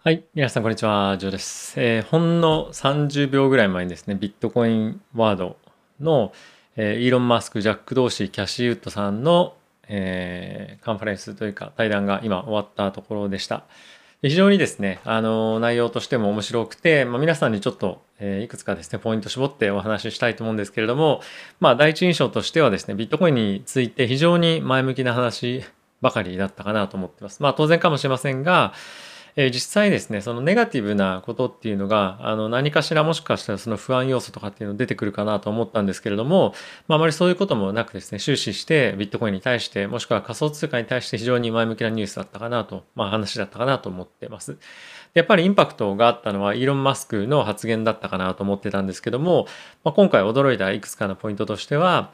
はい。皆さん、こんにちは。ジョーです。えー、ほんの30秒ぐらい前にですね、ビットコインワードの、えー、イーロン・マスク、ジャック・ドーシー、キャシー・ウッドさんの、えー、カンファレンスというか対談が今終わったところでした。非常にですね、あの、内容としても面白くて、まあ、皆さんにちょっと、えー、いくつかですね、ポイント絞ってお話ししたいと思うんですけれども、まあ、第一印象としてはですね、ビットコインについて非常に前向きな話ばかりだったかなと思ってます。まあ、当然かもしれませんが、え実際ですね、そのネガティブなことっていうのが、あの何かしらもしかしたらその不安要素とかっていうの出てくるかなと思ったんですけれども、まあ、あまりそういうこともなくですね、終始してビットコインに対して、もしくは仮想通貨に対して非常に前向きなニュースだったかなと、まあ話だったかなと思ってます。やっぱりインパクトがあったのはイーロン・マスクの発言だったかなと思ってたんですけども、まあ、今回驚いたいくつかのポイントとしては、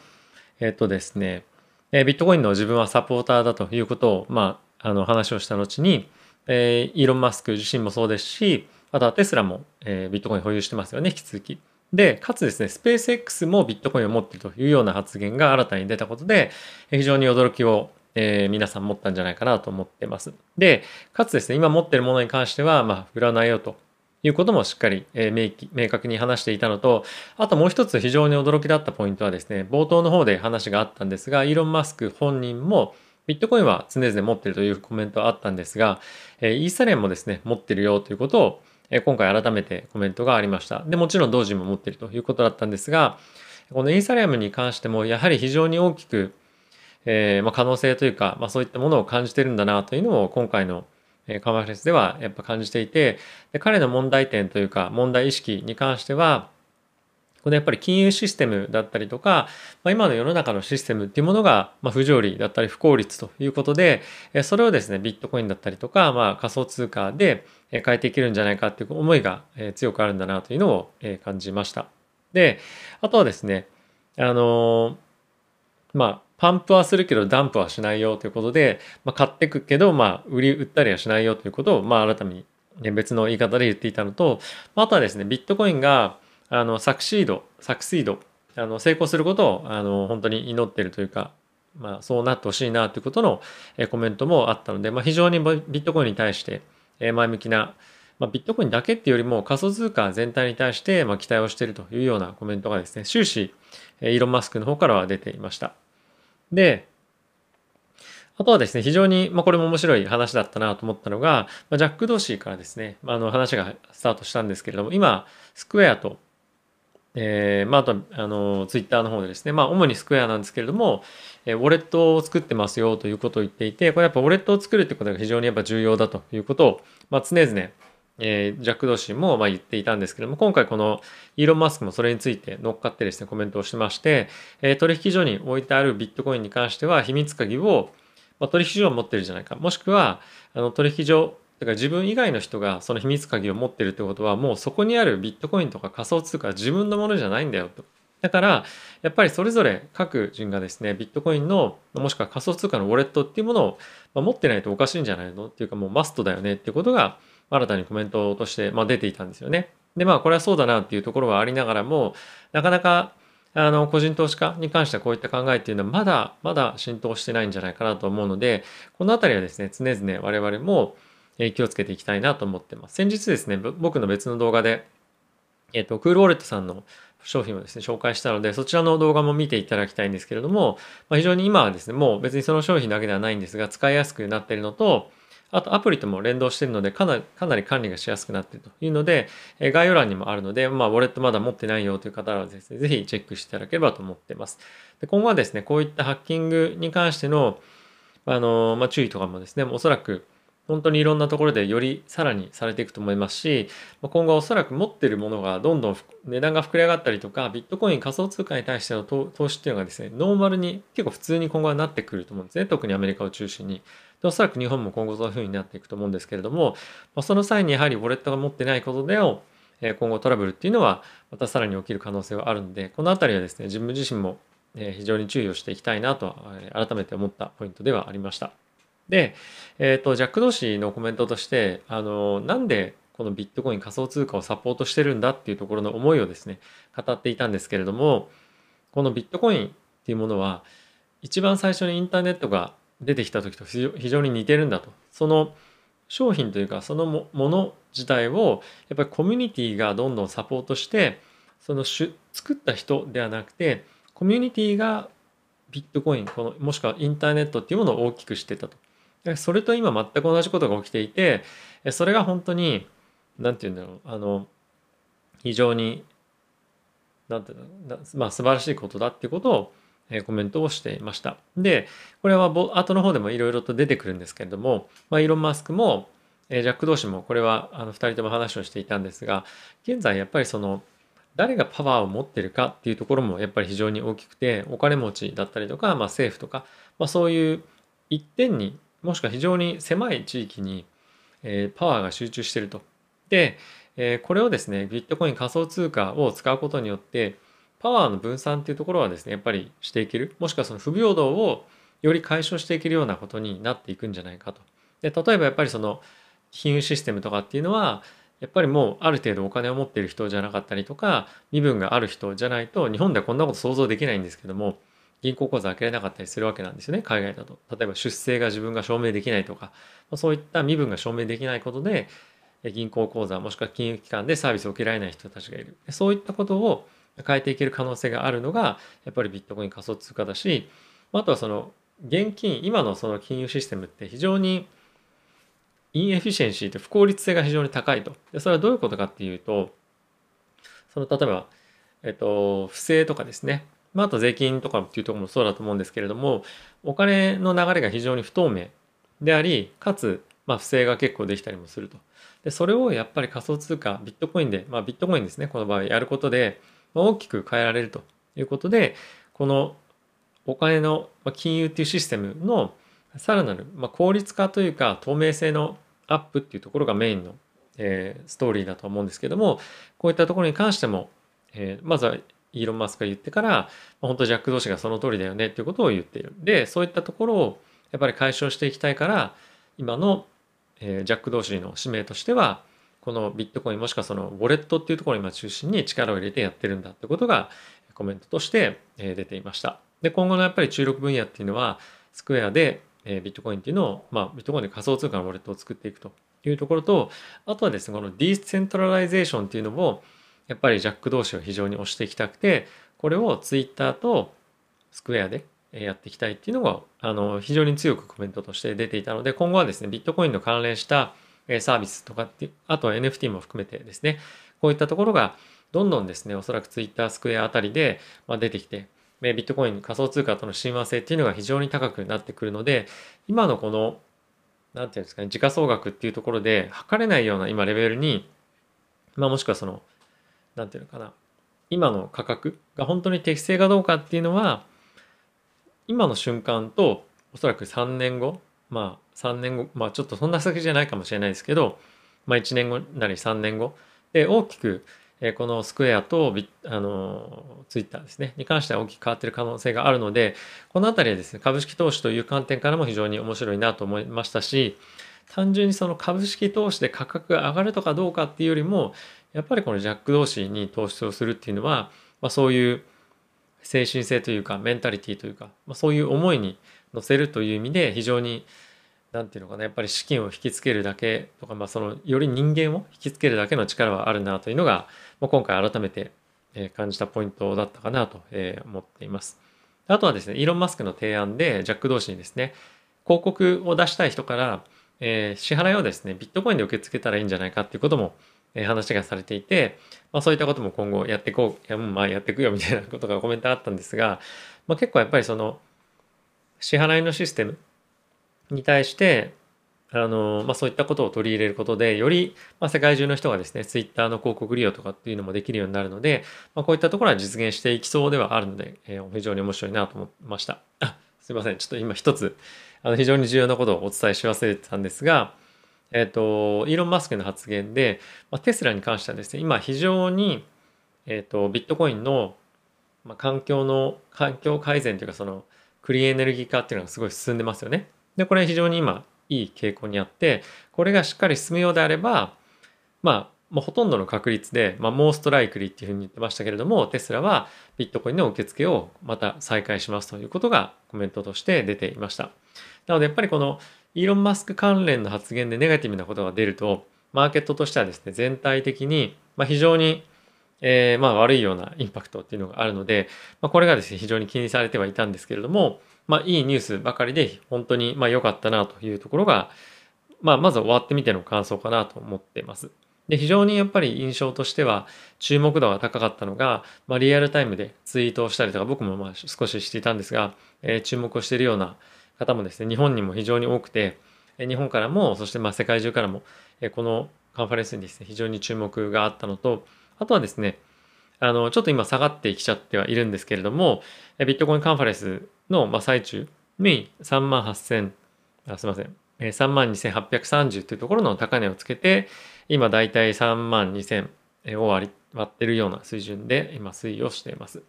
えっとですね、ビットコインの自分はサポーターだということを、まあ、あの話をした後に、えー、イーロン・マスク自身もそうですし、あとはテスラも、えー、ビットコイン保有してますよね、引き続き。で、かつですね、スペース X もビットコインを持っているというような発言が新たに出たことで、非常に驚きを、えー、皆さん持ったんじゃないかなと思ってます。で、かつですね、今持っているものに関しては、まあ、売らないよということもしっかり、えー、明確に話していたのと、あともう一つ非常に驚きだったポイントはですね、冒頭の方で話があったんですが、イーロン・マスク本人も、ビットコインは常々持ってるというコメントはあったんですが、イーサリアムもですね、持ってるよということを、今回改めてコメントがありました。で、もちろん同時も持っているということだったんですが、このイーサリアムに関してもやはり非常に大きく、えー、まあ、可能性というか、まあ、そういったものを感じてるんだなというのを今回のカマフレスではやっぱ感じていてで彼の問題点というか問題意識に関してはこのやっぱり金融システムだったりとか、まあ、今の世の中のシステムっていうものが、ま不条理だったり不効率ということで、それをですね、ビットコインだったりとか、まあ、仮想通貨で変えていけるんじゃないかっていう思いが強くあるんだなというのを感じました。で、あとはですね、あのまあ、パンプはするけどダンプはしないよということで、まあ、買っていくけど、まあ、売り売ったりはしないよということを、まあ、改めに別の言い方で言っていたのと、あとはですね、ビットコインが、あのサクシードサクシードあの成功することをあの本当に祈ってるというか、まあ、そうなってほしいなということのえコメントもあったので、まあ、非常にビットコインに対してえ前向きな、まあ、ビットコインだけっていうよりも仮想通貨全体に対してまあ期待をしているというようなコメントがですね終始えイーロン・マスクの方からは出ていました。であとはですね、非常に、まあ、これも面白い話だったなと思ったのが、まあ、ジャック・ドーシーからですね、あの話がスタートしたんですけれども、今、スクエアとえー、まあ、あとあのツイッターの方でですね、まあ、主にスクエアなんですけれども、えー、ウォレットを作ってますよということを言っていて、これやっぱウォレットを作るってことが非常にやっぱ重要だということを、まあ、常々、えー、ジャック・ドーシーもまあ言っていたんですけれども、今回このイーロン・マスクもそれについて乗っかってですね、コメントをしてまして、えー、取引所に置いてあるビットコインに関しては秘密鍵を、まあ、取引所を持ってるじゃないか、もしくはあの取引所だから自分以外の人がその秘密鍵を持ってるってことはもうそこにあるビットコインとか仮想通貨は自分のものじゃないんだよと。だからやっぱりそれぞれ各人がですねビットコインのもしくは仮想通貨のウォレットっていうものを持ってないとおかしいんじゃないのっていうかもうマストだよねっていうことが新たにコメントとしてま出ていたんですよね。でまあこれはそうだなっていうところはありながらもなかなかあの個人投資家に関してはこういった考えっていうのはまだまだ浸透してないんじゃないかなと思うのでこの辺りはですね常々我々も気をつけていきたいなと思ってます。先日ですね、僕の別の動画で、えっ、と、クールウォレットさんの商品をですね、紹介したので、そちらの動画も見ていただきたいんですけれども、まあ、非常に今はですね、もう別にその商品だけではないんですが、使いやすくなっているのと、あとアプリとも連動しているので、かなりかなり管理がしやすくなっているというので、え概要欄にもあるので、まあ、ウォレットまだ持ってないよという方はですね、ぜひチェックしていただければと思っています。で今後はですね、こういったハッキングに関しての、あのまあ、注意とかもですね、おそらく本当にいろんなところでよりさらにされていくと思いますし今後おそらく持ってるものがどんどん値段が膨れ上がったりとかビットコイン仮想通貨に対しての投資っていうのがですねノーマルに結構普通に今後はなってくると思うんですね特にアメリカを中心にでおそらく日本も今後そういうふうになっていくと思うんですけれどもその際にやはりウォレットが持ってないことでの今後トラブルっていうのはまたさらに起きる可能性はあるのでこの辺りはですね自分自身も非常に注意をしていきたいなと改めて思ったポイントではありました。で、えっ、ー、と、ジャック・ドーシーのコメントとして、あの、なんでこのビットコイン仮想通貨をサポートしてるんだっていうところの思いをですね、語っていたんですけれども、このビットコインっていうものは、一番最初にインターネットが出てきた時と非常に似てるんだと。その商品というかそのもの自体をやっぱりコミュニティがどんどんサポートしてその作った人ではなくてコミュニティがビットコインこのもしくはインターネットっていうものを大きくしてたと。それと今全く同じことが起きていてそれが本当に何て言うんだろうあの非常に何て言うんだろうまあ素晴らしいことだっていうことをえコメントをしていました。で、これは後の方でもいろいろと出てくるんですけれども、まあ、イーロン・マスクも、えジャック同士もこれはあの2人とも話をしていたんですが、現在やっぱりその誰がパワーを持ってるかっていうところもやっぱり非常に大きくて、お金持ちだったりとか、まあ、政府とか、まあ、そういう一点にもしくは非常に狭い地域に、えパワーが集中してると。で、えこれをですね、ビットコイン仮想通貨を使うことによって、パワーの分散っていうところはですねやっぱりしていけるもしくはその不平等をより解消していけるようなことになっていくんじゃないかと。で例えばやっぱりその金融システムとかっていうのはやっぱりもうある程度お金を持っている人じゃなかったりとか身分がある人じゃないと日本ではこんなこと想像できないんですけども銀行口座開けられなかったりするわけなんですよね海外だと。例えば出生が自分が証明できないとかそういった身分が証明できないことで銀行口座もしくは金融機関でサービスを受けられない人たちがいる。そういったことを変えていける可能性があるのがやっぱりビットコイン仮想通貨だしあとはその現金今のその金融システムって非常にインエフィシェンシーって不効率性が非常に高いと。それはどういうことかっていうとその例えば、えっと、不正とかですね、まあ、あと税金とかっていうところもそうだと思うんですけれどもお金の流れが非常に不透明でありかつ、まあ、不正が結構できたりもすると。でそれをやっぱり仮想通貨ビットコインで、まあ、ビットコインですねこの場合やることでまあ大きく変えられるということでこのお金の金融っていうシステムのさらなるまあ効率化というか透明性のアップっていうところがメインの、えストーリーだと思うんですけどもこういったところに関しても、えまずはイーロン・マスクが言ってから、本当ジャック・ドーシーがその通りだよねっていうことを言っている。でそういったところをやっぱり解消していきたいから今の、えジャック・ドーシーの使命としてはこのビットコインもしくはそのウォレットっていうところを今中心に力を入れてやってるんだってことがコメントとして出ていました。で今後のやっぱり注力分野っていうのはスクエアでビットコインっていうのを、まあ、ビットコインで仮想通貨のウォレットを作っていくというところとあとはですねこの decentralization っていうのをやっぱりジャック同士を非常に推していきたくてこれをツイッターとスクエアでやっていきたいっていうのがあの非常に強くコメントとして出ていたので今後はですねビットコインの関連したサービスとかってあとは NFT も含めてですねこういったところがどんどんですねおそらく Twitter スクエアあたりで出てきてビットコイン仮想通貨との親和性っていうのが非常に高くなってくるので今のこの何て言うんですかね時価総額っていうところで測れないような今レベルにまあもしくはその何て言うのかな。今の価格が本当に適正かどうかっていうのは今の瞬間とおそらく3年後まあ3年後まあちょっとそんな先じゃないかもしれないですけど、まあ、1年後なり3年後で大きくこのスクエアとビあのツイッターですねに関しては大きく変わっている可能性があるのでこの辺りはですね株式投資という観点からも非常に面白いなと思いましたし単純にその株式投資で価格が上がるとかどうかっていうよりもやっぱりこのジャック同士に投資をするっていうのは、まあ、そういう精神性というかメンタリティというか、まあ、そういう思いに乗せるという意味で非常に何て言うのかなやっぱり資金を引きつけるだけとか、まあ、そのより人間を引きつけるだけの力はあるなというのが、まあ、今回改めて感じたポイントだったかなと思っています。あとはですね、イーロン・マスクの提案で、ジャック同士にですね、広告を出したい人から、えー、支払いをですね、ビットコインで受け付けたらいいんじゃないかっていうことも、えー、話がされていて、まあ、そういったことも今後やっていこう、いやまあやっていくよみたいなことがコメントあったんですが、まあ、結構やっぱりその、支払いのシステムに対してあの、まあ、そういったことを取り入れることでより、まあ、世界中の人がですねツイッターの広告利用とかっていうのもできるようになるので、まあ、こういったところは実現していきそうではあるので、えー、非常に面白いなと思いました。あすいません。ちょっと今一つあの非常に重要なことをお伝えし忘れてたんですがえっ、とイーロン・マスクの発言で、まあ、テスラに関してはですね今非常に、えっ、とビットコインの、まあ、環境の環境改善というかそのクリーンエネルギー化っていうのがすごい進んでますよね。でこれ非常に今いい傾向にあってこれがしっかり進むようであればまあもうほとんどの確率で、まあ、モーストライクリーっていうふうに言ってましたけれどもテスラはビットコインの受付をまた再開しますということがコメントとして出ていましたなのでやっぱりこのイーロン・マスク関連の発言でネガティブなことが出るとマーケットとしてはですね全体的に、まあ、非常に、えー、まあ悪いようなインパクトっていうのがあるので、まあ、これがですね非常に気にされてはいたんですけれども、まあ、いいニュースばかりで本当にま良かったなというところが、まあ、まず終わってみての感想かなと思っています。で非常にやっぱり印象としては注目度が高かったのが、まあ、リアルタイムでツイートをしたりとか僕もまあ少ししていたんですが、えー、注目をしているような方もですね日本にも非常に多くて日本からもそしてま世界中からもこのカンファレンスにですね非常に注目があったのとあとはですねあのちょっと今下がってきちゃってはいるんですけれどもビットコインカンファレンスのま最中に3万8000あすいません3万2830というところの高値をつけて今だいたい3万2000を割割ってるような水準で今推移をしています。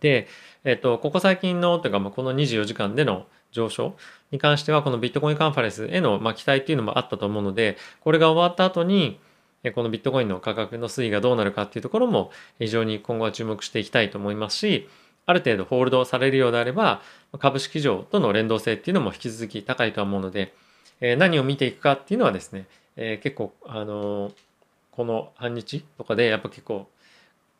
で、えっと、ここ最近のというか、まあ、この24時間での上昇に関してはこのビットコインカンファレンスへのま期待っていうのもあったと思うのでこれが終わった後にこのビットコインの価格の推移がどうなるかっていうところも非常に今後は注目していきたいと思いますしある程度ホールドされるようであれば株式上との連動性っていうのも引き続き高いとは思うので何を見ていくかっていうのはですね結構あのこの半日とかでやっぱ結構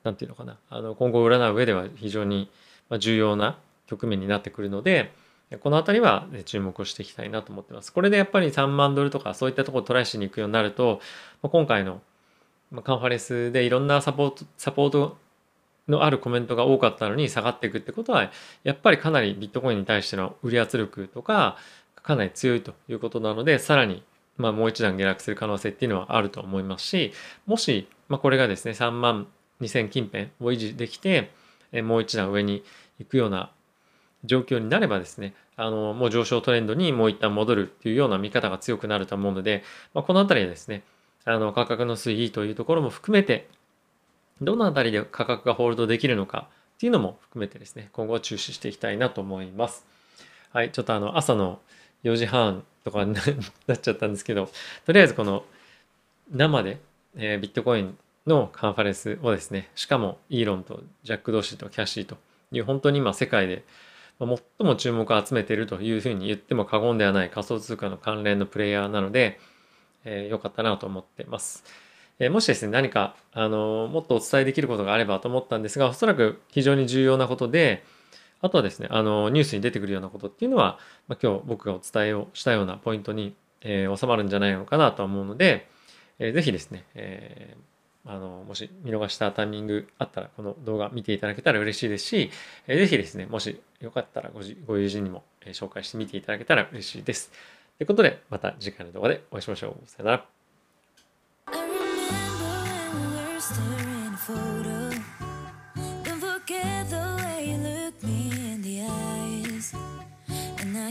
何て言うのかなあの今後占う上では非常に重要な局面になってくるのでこの辺りは注目をしていきたいなと思ってます。これでやっぱり3万ドルとかそういったところをトライしに行くようになると、今回のカンファレンスでいろんなサポート、サポートのあるコメントが多かったのに下がっていくってことは、やっぱりかなりビットコインに対しての売り圧力とか、かなり強いということなので、さらにまあもう一段下落する可能性っていうのはあると思いますし、もし、まあ、これがですね、3万2000近辺を維持できて、もう一段上に行くような状況になればですね、あの、もう上昇トレンドにもう一旦戻るっていうような見方が強くなると思うので、まあ、このあたりはですね、あの、価格の推移というところも含めて、どのあたりで価格がホールドできるのかっていうのも含めてですね、今後注視していきたいなと思います。はい、ちょっとあの、朝の4時半とかになっちゃったんですけど、とりあえずこの生で、えー、ビットコインのカンファレンスをですね、しかもイーロンとジャック・ドーシーとキャッシーという本当に今世界で最も注目を集めているというふうに言っても過言ではない仮想通貨の関連のプレイヤーなので、えー、よかったなと思ってます。えー、もしですね、何か、あのー、もっとお伝えできることがあればと思ったんですが、おそらく非常に重要なことで、あとはですね、あのニュースに出てくるようなことっていうのは、まあ、今日僕がお伝えをしたようなポイントに、え、収まるんじゃないのかなと思うので、えー、ぜひですね、えーあの、もし見逃したタイミングあったら、この動画見ていただけたら嬉しいですし、えー、ぜひですね、もしよかったらごご友人にも、え紹介してみていただけたら嬉しいです。ということで、また次回の動画でお会いしましょう。さよなら。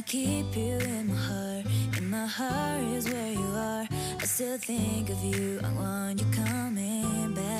keep you in my heart, and my heart is where still think of you, I want you coming back.